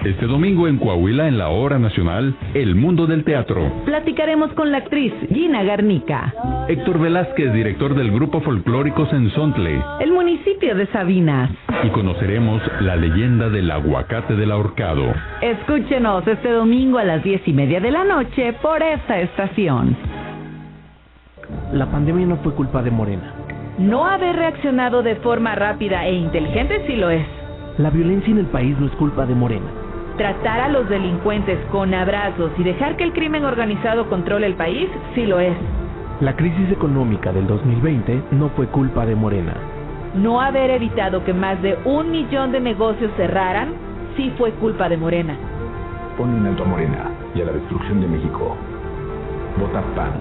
Este domingo en Coahuila, en la hora nacional, El Mundo del Teatro. Platicaremos con la actriz Gina Garnica. Héctor Velázquez, director del grupo folclórico Sensontle. El municipio de Sabinas. Y conoceremos la leyenda del aguacate del ahorcado. Escúchenos este domingo a las diez y media de la noche por esta estación. La pandemia no fue culpa de Morena. No haber reaccionado de forma rápida e inteligente sí lo es. La violencia en el país no es culpa de Morena. Tratar a los delincuentes con abrazos y dejar que el crimen organizado controle el país sí lo es. La crisis económica del 2020 no fue culpa de Morena. No haber evitado que más de un millón de negocios cerraran sí fue culpa de Morena. Pon un alto a Morena y a la destrucción de México. Vota PAN.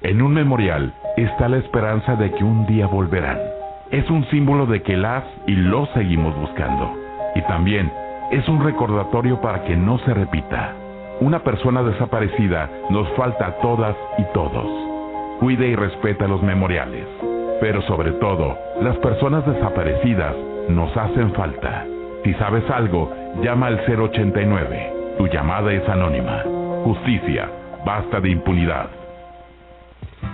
En un memorial está la esperanza de que un día volverán. Es un símbolo de que las y los seguimos buscando. Y también es un recordatorio para que no se repita. Una persona desaparecida nos falta a todas y todos. Cuide y respeta los memoriales. Pero sobre todo, las personas desaparecidas nos hacen falta. Si sabes algo, llama al 089. Tu llamada es anónima. Justicia. Basta de impunidad.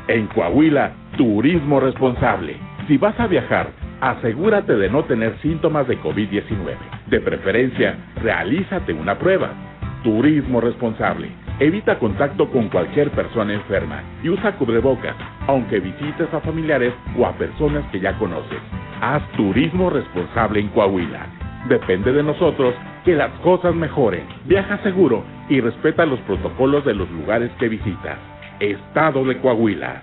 En Coahuila, turismo responsable. Si vas a viajar, asegúrate de no tener síntomas de COVID-19. De preferencia, realízate una prueba. Turismo responsable. Evita contacto con cualquier persona enferma y usa cubrebocas, aunque visites a familiares o a personas que ya conoces. Haz turismo responsable en Coahuila. Depende de nosotros que las cosas mejoren. Viaja seguro y respeta los protocolos de los lugares que visitas. Estado de Coahuila.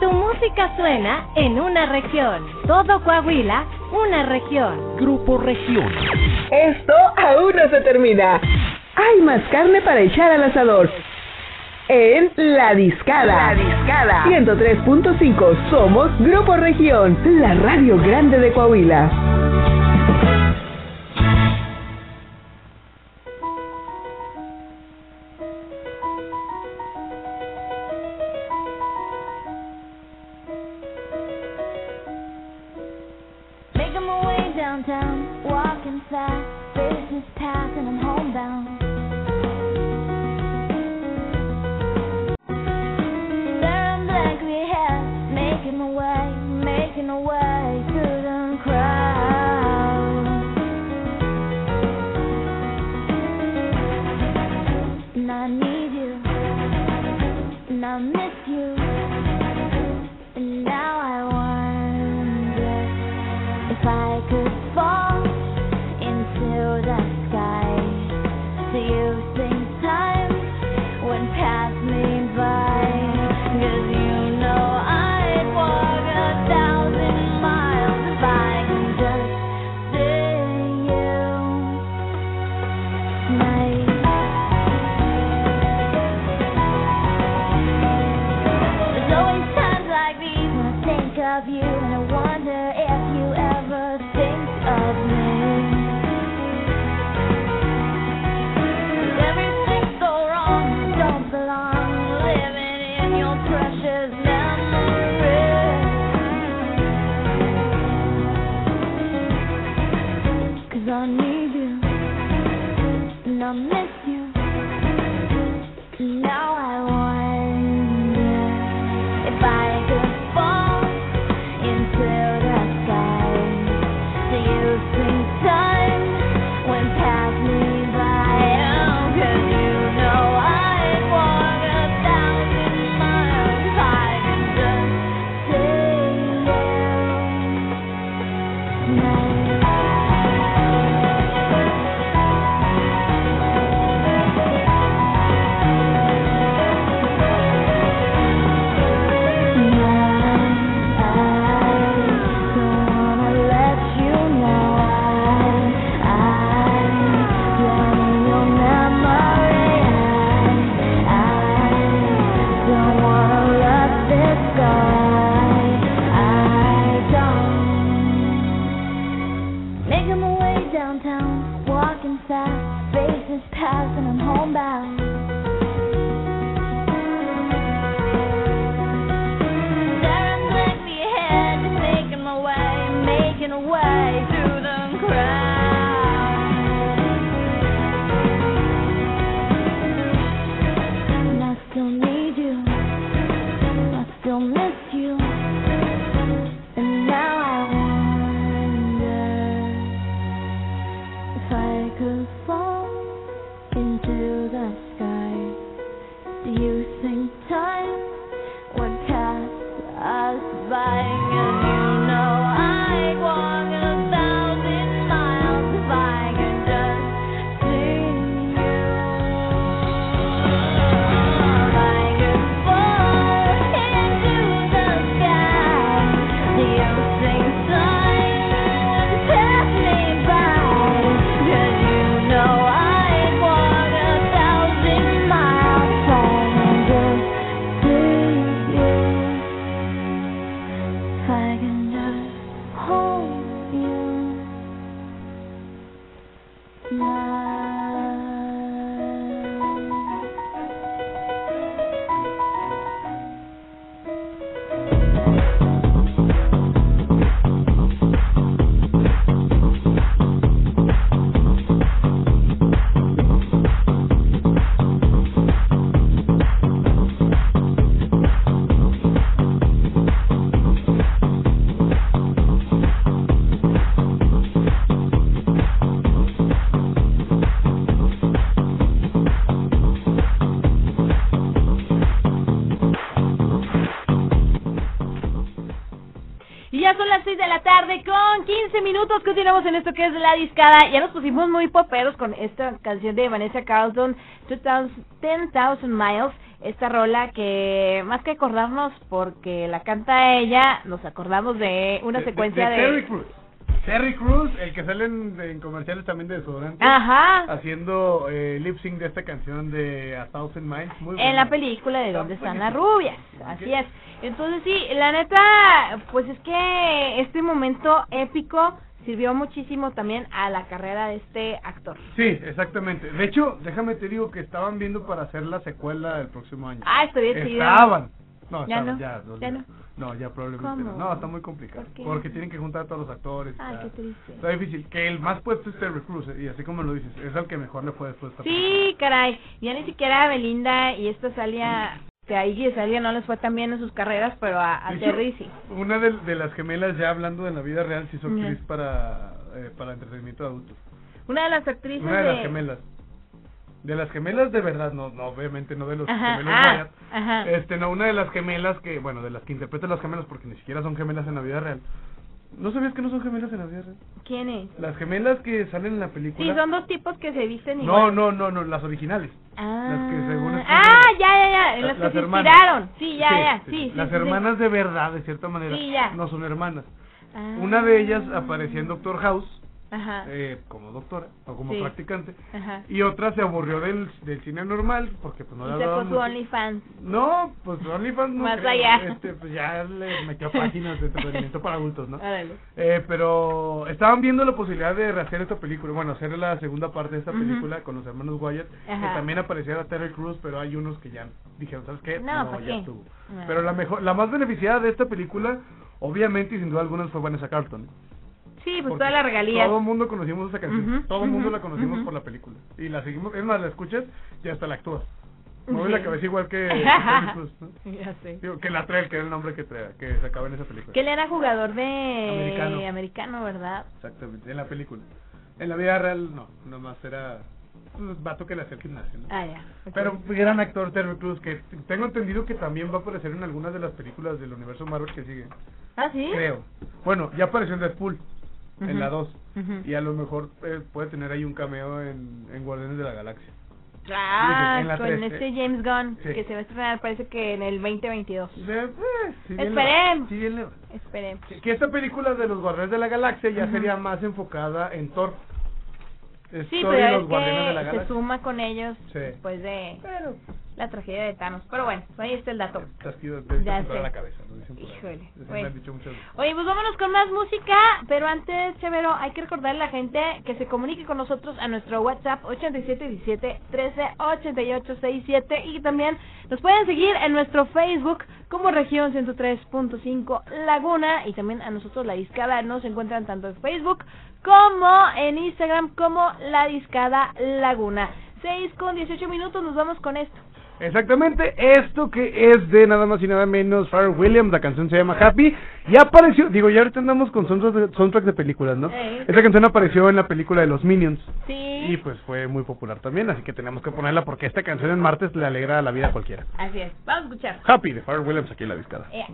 Tu música suena en una región. Todo Coahuila, una región. Grupo Región. Esto aún no se termina. Hay más carne para echar al asador. En La Discada. La Discada. 103.5. Somos Grupo Región, la radio grande de Coahuila. Of you and I wonder if 15 minutos. Continuamos en esto que es la discada. Ya nos pusimos muy poperos con esta canción de Vanessa Carlton, 10,000 Miles. Esta rola que más que acordarnos porque la canta ella, nos acordamos de una De- secuencia de. Terry Crews, el que sale en, en comerciales también de desodorante. Ajá. Haciendo eh, lip sync de esta canción de A Thousand Miles. Muy en la película de Dónde están las rubias. Así es. Entonces sí, la neta, pues es que este momento épico sirvió muchísimo también a la carrera de este actor. Sí, exactamente. De hecho, déjame te digo que estaban viendo para hacer la secuela el próximo año. Ah, estoy chido. Estaban. No, Ya no, ya. no, ya no. No, ya probablemente no. No, está muy complicado. ¿Por? Porque tienen que juntar a todos los actores. Ay, está, qué triste. está difícil. Que el más puesto es Terry Crews, eh, y así como lo dices, es el que mejor le fue después. Sí, caray. Ya ni siquiera Belinda y esta Salia, que a Iggy y Salia no les fue tan bien en sus carreras, pero a, a Terry sí. Una de, de las gemelas, ya hablando de la vida real, se hizo actriz para, eh, para entretenimiento de adultos. Una de las actrices Una de las de- gemelas. De las gemelas de verdad, no, no obviamente no de los Ajá, gemelos ah, Wyatt. ajá. Este, no, una de las gemelas que, bueno, de las que interpretan las gemelas, porque ni siquiera son gemelas en la vida real. ¿No sabías que no son gemelas en la vida real? ¿Quién es? Las gemelas que salen en la película. Sí, son dos tipos que se visten No, igual. no, no, no, las originales. Ah, Las que según ah ya, ya, ya, La- las que las se hermanas. inspiraron. Sí, ya, ya, sí, sí. Las sí, hermanas de verdad, de cierta manera, Sí, ya. no son hermanas. Ah. Una de ellas aparecía en Doctor House Ajá. eh, como doctora o como Sí. practicante. Ajá. Y otra se aburrió del, del cine normal porque pues no Y le sacó su. OnlyFans. No, pues OnlyFans no Más creo. allá. Este, pues ya le metió páginas de entretenimiento para adultos. Eh, pero estaban viendo la posibilidad de rehacer esta película, bueno, hacer la segunda parte de esta película con los hermanos Wyatt, Ajá. que también apareciera Terry Crews, pero hay unos que ya dijeron, ¿sabes qué? No, ¿para ya qué? estuvo. No. Pero la mejor, la más beneficiada de esta película, obviamente y sin duda alguna fue Vanessa Carlton. Sí, pues toda la regalía. Todo el mundo conocimos esa canción, todo el mundo la conocimos por la película. Y la seguimos, es más, la escuchas y hasta la actúas. Mueve Sí. la cabeza igual que, ¿no? Ya sé. Digo, que la trae, que era el nombre que, trae, que se acaba en esa película. Que él era jugador de Americano. americano, ¿verdad? Exactamente, en la película. En la vida real, no, nomás era vato que le hacía el gimnasio, ¿no? Ah, ya. ok. Pero gran actor Terry Crews, que tengo entendido que también va a aparecer en algunas de las películas del universo Marvel que siguen. ¿Ah, sí? Creo. Bueno, ya apareció en Deadpool, en Ujú. la 2. Ujú. Y a lo mejor eh, puede tener ahí un cameo en, en Guardianes de la Galaxia. Ah, en con este eh. James Gunn, Sí. que se va a estrenar parece que en el 2022. De- eh, si Esperemos. si. Que- Que esta película de los Guardianes de la Galaxia ya sería más enfocada en Thor. Sí, pero es los Guardianes de la que se suma con ellos Sí. después de la tragedia de Thanos. Pero bueno, ahí está el dato. De Ya sé. la cabeza. Híjole, bueno. Oye, pues vámonos con más música, pero antes, Chévero, hay que recordarle a la gente que se comunique con nosotros a nuestro WhatsApp 8717-138867 y también nos pueden seguir en nuestro Facebook como región 103.5 Laguna y también a nosotros La Discada nos encuentran tanto en Facebook como en Instagram como La Discada Laguna. 6 con 18 minutos, nos vamos con esto. Exactamente, esto que es de nada más y nada menos Pharrell Williams, la canción se llama Happy, y apareció, digo, ya ahorita andamos con soundtracks de, soundtracks de películas, ¿no? Ey. Esta canción apareció en la película de los Minions, Sí. y pues fue muy popular también, así que tenemos que ponerla porque esta canción en martes le alegra la vida a cualquiera. Así es, vamos a escuchar. Happy de Pharrell Williams aquí en la discada. Ea.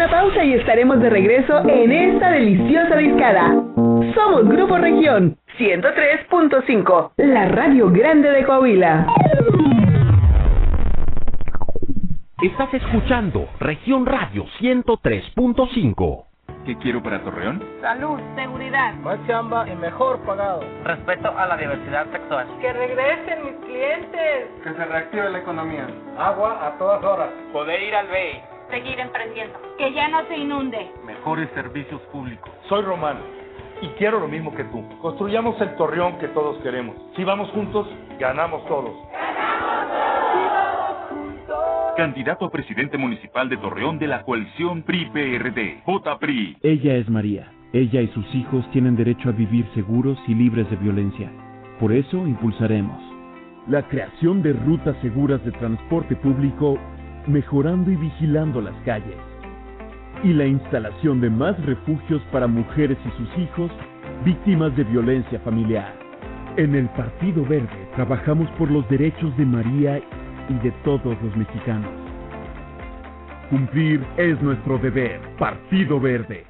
Una pausa y estaremos de regreso en esta deliciosa discada. Somos Grupo Región 103.5, la radio grande de Coahuila. Estás escuchando Región Radio 103.5. ¿Qué quiero para Torreón? Salud, seguridad. Más chamba y mejor pagado. Respeto a la diversidad sexual. Que regresen mis clientes. Que se reactive la economía. Agua a todas horas. Poder ir al BEI. Seguir emprendiendo. Que ya no se inunde. Mejores servicios públicos. Soy Romano y quiero lo mismo que tú. Construyamos el Torreón que todos queremos. Si vamos juntos, ganamos todos. Candidato a presidente municipal de Torreón de la coalición PRI-PRD, JPRI. Ella es María. Ella y sus hijos tienen derecho a vivir seguros y libres de violencia. Por eso impulsaremos la creación de rutas seguras de transporte público, mejorando y vigilando las calles. Y la instalación de más refugios para mujeres y sus hijos víctimas de violencia familiar. En el Partido Verde trabajamos por los derechos de María y de todos los mexicanos. Cumplir es nuestro deber. Partido Verde.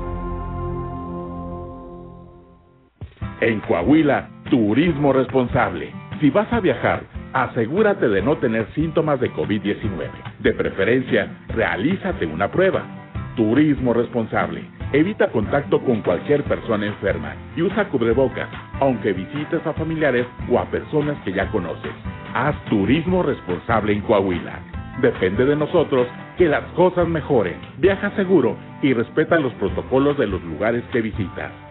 En Coahuila, turismo responsable. Si vas a viajar, asegúrate de no tener síntomas de COVID-19. De preferencia, realízate una prueba. Turismo responsable. Evita contacto con cualquier persona enferma y usa cubrebocas, aunque visites a familiares o a personas que ya conoces. Haz turismo responsable en Coahuila. Depende de nosotros que las cosas mejoren. Viaja seguro y respeta los protocolos de los lugares que visitas.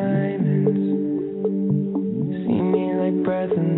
Diamonds. See me like breath in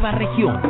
nueva región.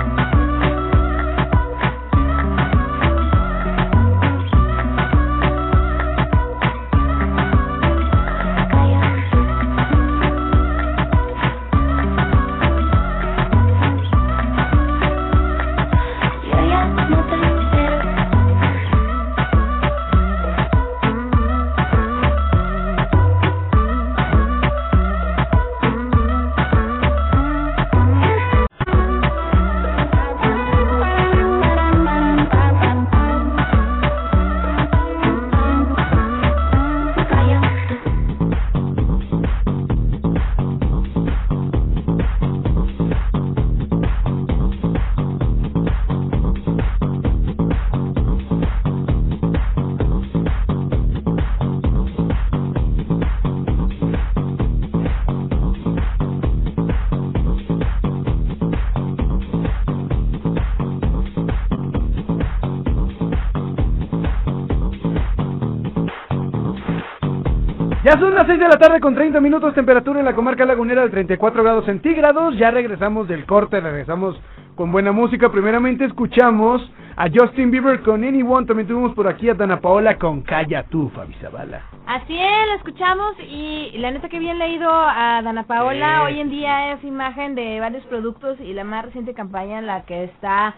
son las 6 de la tarde con 30 minutos, temperatura en la comarca lagunera de 34 grados centígrados. Ya regresamos del corte, regresamos con buena música. Primeramente escuchamos a Justin Bieber con Anyone. También tuvimos por aquí a Dana Paola con Calla tú, Fabi Zabala. Así es, lo escuchamos y la neta que bien leído a Dana Paola. Hoy en día es imagen de varios productos y la más reciente campaña en la que está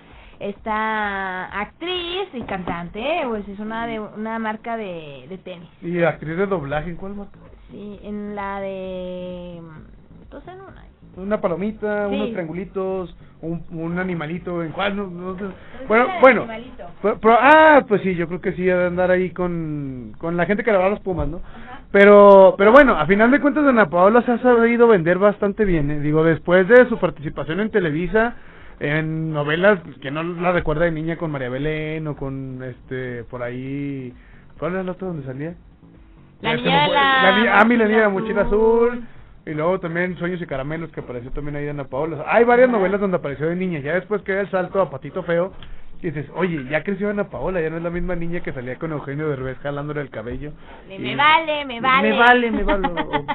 esta actriz y cantante, pues es una de una marca de, de tenis. Y actriz de doblaje, ¿en cuál marca? Sí, en la de dos en una. Una palomita, Sí. unos triangulitos, un, un animalito, ¿en cuál? No, no sé. Pues Bueno, bueno. animalito. Pero- pero- ah, pues sí, yo creo que sí, ha de andar ahí con, con la gente que le va a los Pumas, ¿no? Pero, pero bueno, a final de cuentas, Ana Paola se ha sabido vender bastante bien, ¿eh? Digo, después de su participación en Televisa, en novelas que no la recuerda de niña con María Belén o con, este, por ahí... ¿Cuál era el otro donde salía? La se niña de fue. la niña- ah, la niña de la mochila azul. Y luego también Sueños y Caramelos, que apareció también ahí de Ana Paola. Hay varias novelas donde apareció de niña. Ya después que el salto a Patito Feo, y dices, oye, ya creció Ana Paola, ya no es la misma niña que salía con Eugenio Derbez jalándole el cabello. Me, Y- me vale, me vale. Me vale, me vale. o-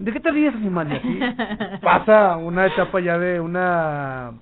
¿De qué te ríes, animal? Pasa una etapa ya de una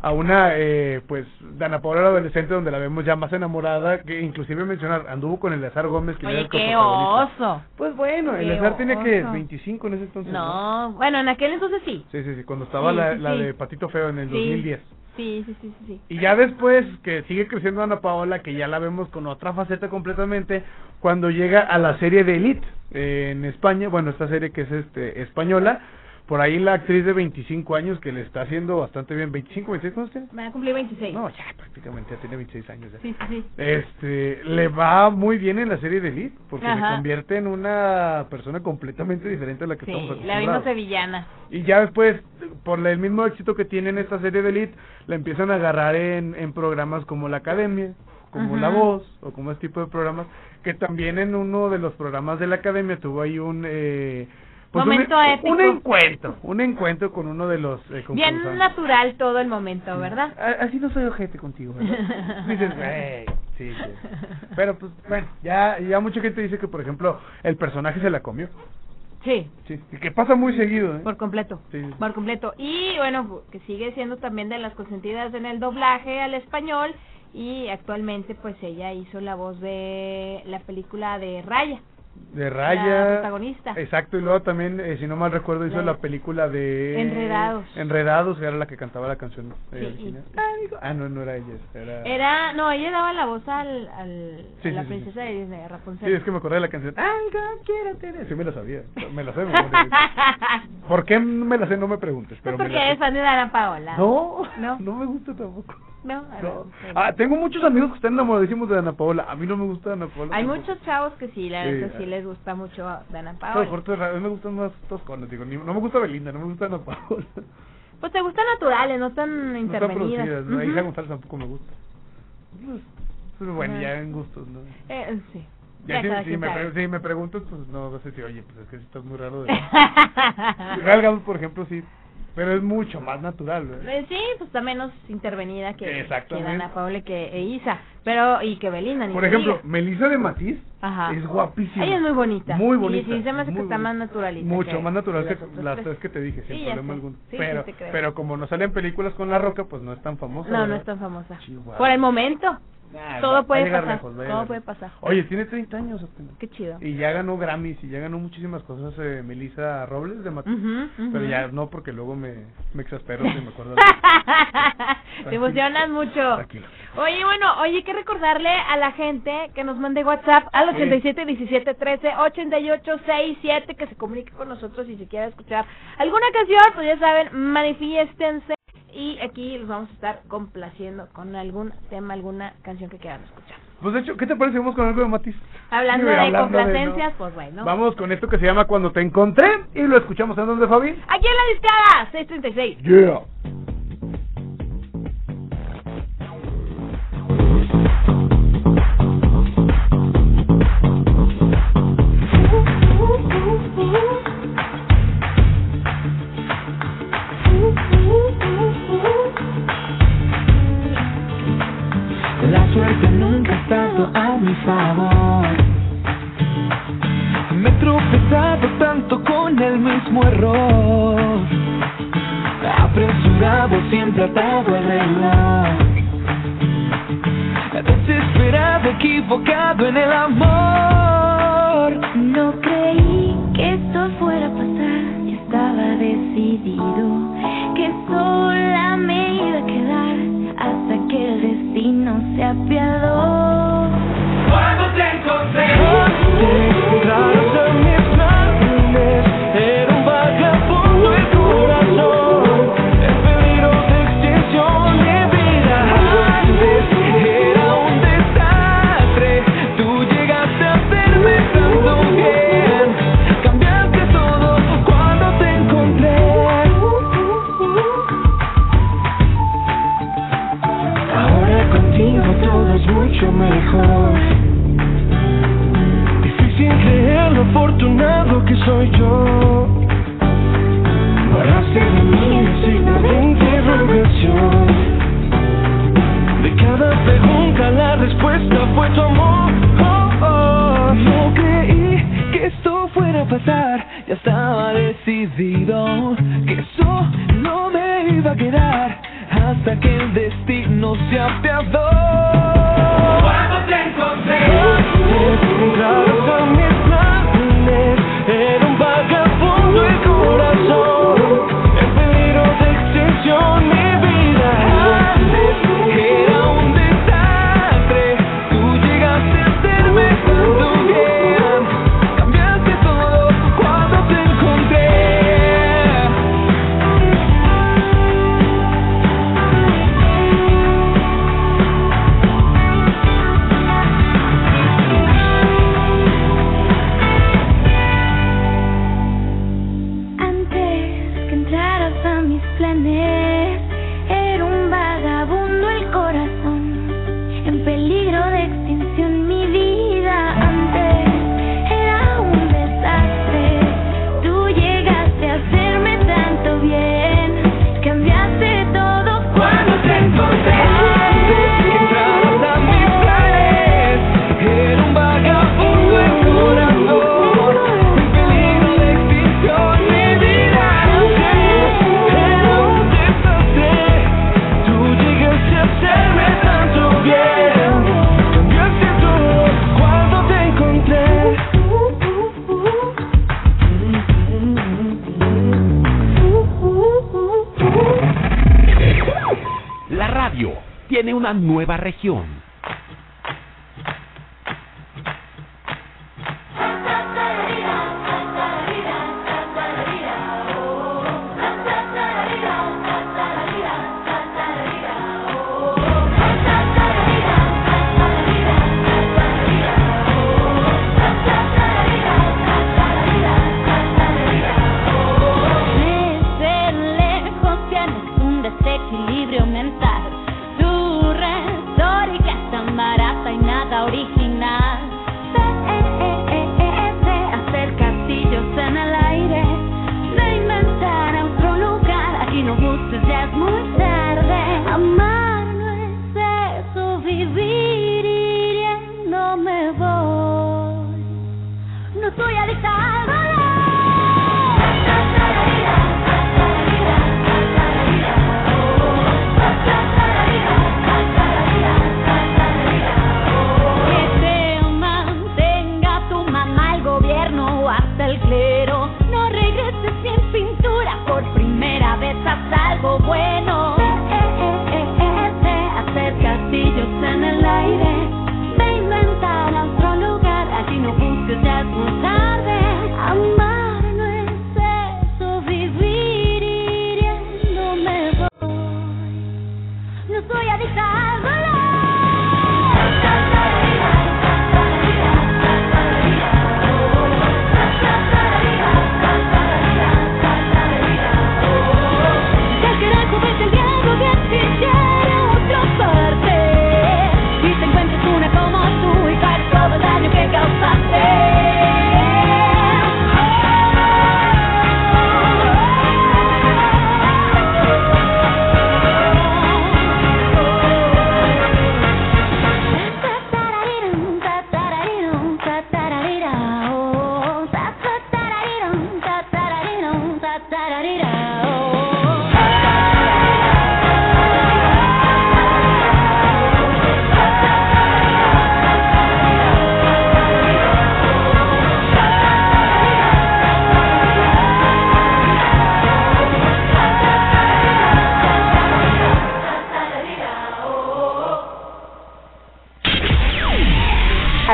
a una eh, pues Dana Paola la adolescente donde la vemos ya más enamorada que inclusive mencionar anduvo con Eleazar Gómez que Oye, el qué oso. pues bueno Qué Eleazar tiene que oso. 25 en ese entonces No, bueno, en aquel entonces sí. sí sí sí cuando estaba Sí, la, sí, la sí. de Patito Feo en el Sí. 2010 Sí, sí, sí, sí, sí. y ya después que sigue creciendo Ana Paola, que ya la vemos con otra faceta completamente, cuando llega a la serie de Elite eh, en España, bueno, esta serie que es este española, por ahí la actriz de 25 años que le está haciendo bastante bien. ¿25, 26 cuántos tiene? Me va a cumplir 26. No, ya prácticamente ya tiene 26 años. ya. Sí, sí, sí. Este, le va muy bien en la serie de Elite, porque Ajá. convierte en una persona completamente diferente a la que Sí, estamos la vimos acostumbrados. sevillana. Y ya después, por el mismo éxito que tiene en esta serie de Elite, la empiezan a agarrar en, en programas como La Academia, como. La Voz, o como este tipo de programas, que también en uno de los programas de la Academia tuvo ahí un... Eh, pues un- Momento un, épico. encuentro, un encuentro con uno de los eh, Bien natural todo el momento, ¿verdad? A- Así no soy ojete contigo, ¿verdad? Dices, güey, sí, sí. Pero pues, bueno, ya, ya mucha gente dice que, por ejemplo, el personaje se la comió. Sí, Sí, y que pasa muy seguido, ¿eh? por completo. Sí. Por completo. Y bueno, que sigue siendo también de las consentidas en el doblaje al español. Y actualmente, pues ella hizo la voz de la película de Raya. De La Raya. protagonista. Exacto, y luego también, eh, si no mal recuerdo, hizo La- la película de... Enredados. Enredados, que era la que cantaba la canción eh, Sí, original. y- Ah, no, no era ella, era... Era, no, ella daba la voz al, al Sí, a la sí, princesa de Disney, Rapunzel. Sí, es que me acordé de la canción. Algo quiero tener. Sí, me la sabía. Me la sé. me la. ¿Por qué me la sé? No me preguntes. Pero me porque la sé. eres fan de Dana Paola. No, No. no me gusta tampoco. No, No. Ah, tengo muchos amigos que están enamoradísimos de Ana Paola. A mí no me gusta Ana Paola. Hay tampoco. muchos chavos que sí, la Sí, verdad sí ah. les gusta mucho Pero Paola. otras razones, a mí me gustan más toscones. Digo, no me gusta Belinda, no me gusta Ana Paola. Pues te gustan naturales, no tan No intervenidas. ¿no? Ujú. Isa González tampoco me gusta. Pues, pues, bueno, ya en gustos, ¿no? Eh, sí. Ya Ya si, si me, si me preguntas, pues no, no sé si, oye, pues es que sí estás muy raro. De... Gadot, por ejemplo, sí. Pero es mucho más natural, ¿verdad? Eh, Sí, pues está menos intervenida que, que. Dana Paola y que e Isa. Pero, y que Belinda, ni Por ejemplo, diga. Melissa de Matiz Ajá. es guapísima. Ella es muy bonita. Muy Y bonita. sí, se me hace que está más bonita. naturalita. Mucho más natural que las las tres. que te dije, sin Sí, problema alguno. Sí, pero, sí pero como no salen películas con La Roca, pues no es tan famosa. No, no ¿verdad? es tan famosa. Chihuahua. Por el momento. Nah, todo va- puede pasar. lejos, todo puede pasar. Oye, tiene 30 años apenas. Qué chido. Y ya ganó Grammys y ya ganó muchísimas cosas eh, Melissa Robles de Matiz. Ujú, ujú. Pero ya no, porque luego me, me exaspero si me acuerdo. de- Te emocionas mucho. Tranquilo. Oye, bueno, oye, hay que recordarle a la gente que nos mande WhatsApp al 87 17 13 88 67 que se comunique con nosotros y si quiere escuchar alguna canción, pues ya saben, manifiéstense y aquí los vamos a estar complaciendo con algún tema, alguna canción que quieran escuchar. Pues de hecho, ¿qué te parece? Vamos con algo de Matiz. Hablando Sí, de hablando de, complacencias, ¿no? pues bueno. Vamos con esto que se llama Cuando te encontré y lo escuchamos en donde, Fabi. Aquí en la discada, 636. Yeah. Destino se una nueva región.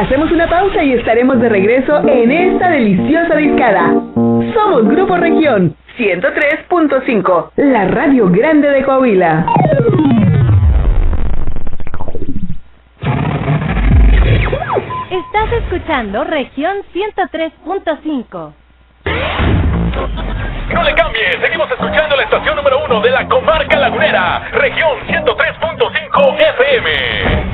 Hacemos una pausa y estaremos de regreso en esta deliciosa discada. Somos Grupo Región 103.5, la radio grande de Coahuila. Estás escuchando región 103.5. No le cambie, seguimos escuchando la estación número uno de la comarca lagunera, región 103.5 FM.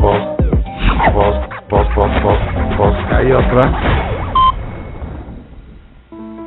Pues, pues, pues, pues, pues, pues que hay otra.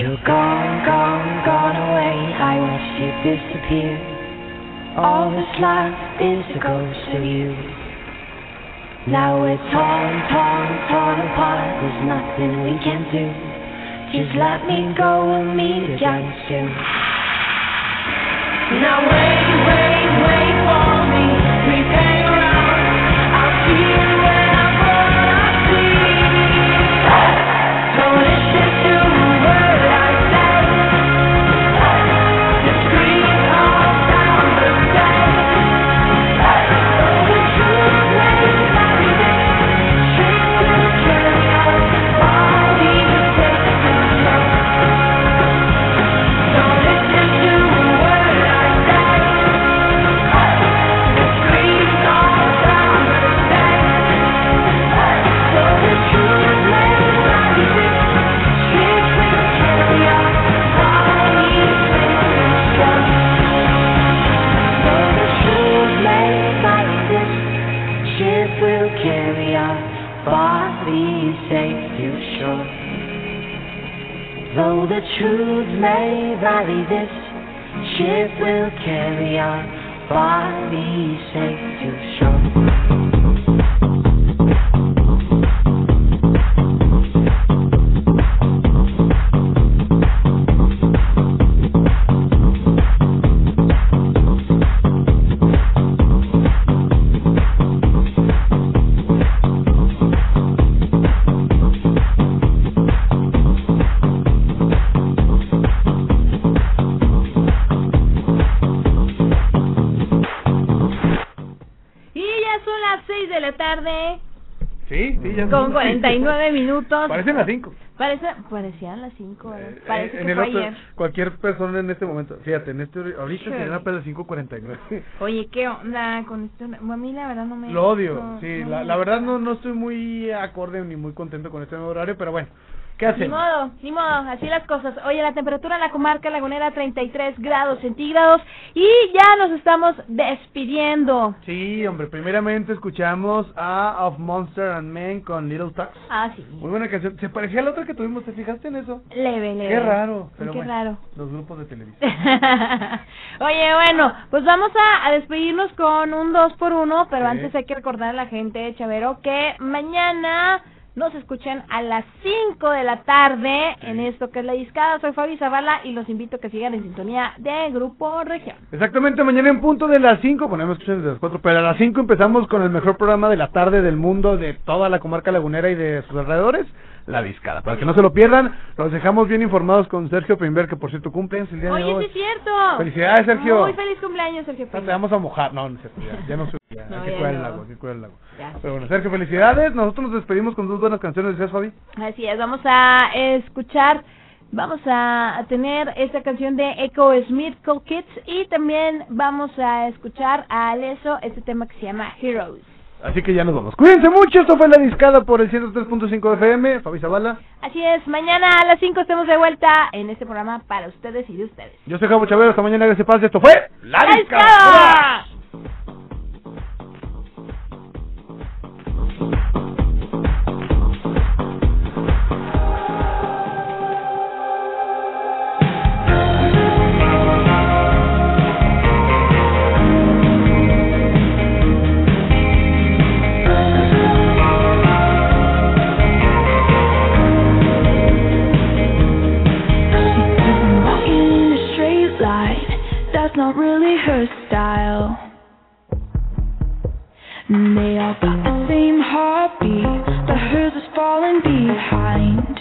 You're gone, gone, gone away. I watch you disappear. All that's left is a ghost of you. Now we're torn, torn, torn apart. There's nothing we can do. Just let me go. We'll meet again soon. Now wait, wait the truth may vary, this ship will carry our bodies safe 39 minutos. Parecen las 5. Parece, parecían las 5. Eh, eh, Parece que en fue otro, ayer. Cualquier persona en este momento. Fíjate, en este, ahorita sí. tiene apenas 5.49. Oye, ¿qué onda con esto? A mí la verdad no me. Lo odio, no, sí. No la, la verdad no, no estoy muy acorde ni muy contento con este nuevo horario, pero bueno. ¿Qué Ni hacemos? modo, ni modo, así las cosas. Oye, la temperatura en la comarca lagunera 33 grados centígrados y ya nos estamos despidiendo. Sí, hombre, primeramente escuchamos a Of Monster and Men con Little Tux. Ah, sí. Muy buena canción. Se parecía a la otra que tuvimos, ¿te fijaste en eso? Leve, leve. Qué raro, pero Qué bueno, raro. Los grupos de televisión. Oye, bueno, pues vamos a, a despedirnos con un 2 por 1 pero Sí. antes hay que recordar a la gente, Chavero, que mañana nos escuchan a las 5 de la tarde en esto que es La Discada. Soy Fabi Zavala y los invito a que sigan en sintonía de Grupo Región. Exactamente, mañana en punto de las 5, ponemos escuchar desde las 4, pero a las 5 empezamos con el mejor programa de la tarde del mundo, de toda la comarca lagunera y de sus alrededores, La Discada. Para que no se lo pierdan, los dejamos bien informados con Sergio Pimber, que por cierto cumple el día de Oye, sí hoy. es cierto. Felicidades, Sergio. Muy feliz cumpleaños, Sergio. Te vamos a mojar, no, no es cierto, ya, ya no se ya, No, que cuidar el lago, que cuidar el lago. Ya. Pero bueno, Sergio, felicidades. Nosotros nos despedimos con dos buenas canciones, ¿decías, Fabi? Así es, vamos a escuchar, vamos a, a tener esta canción de Echo Smith, Cool Kids, y también vamos a escuchar a Aleso este tema que se llama Heroes. Así que ya nos vamos. Cuídense mucho, esto fue La Discada por el 103.5 FM, Fabi Zavala. Así es, mañana a las 5 estemos de vuelta en este programa para ustedes y de ustedes. Yo soy Javo Chavero, hasta mañana, gracias, paz. Esto fue La ¡La Discada. Discada! Her style. And They all got the same heartbeat, but hers is falling behind.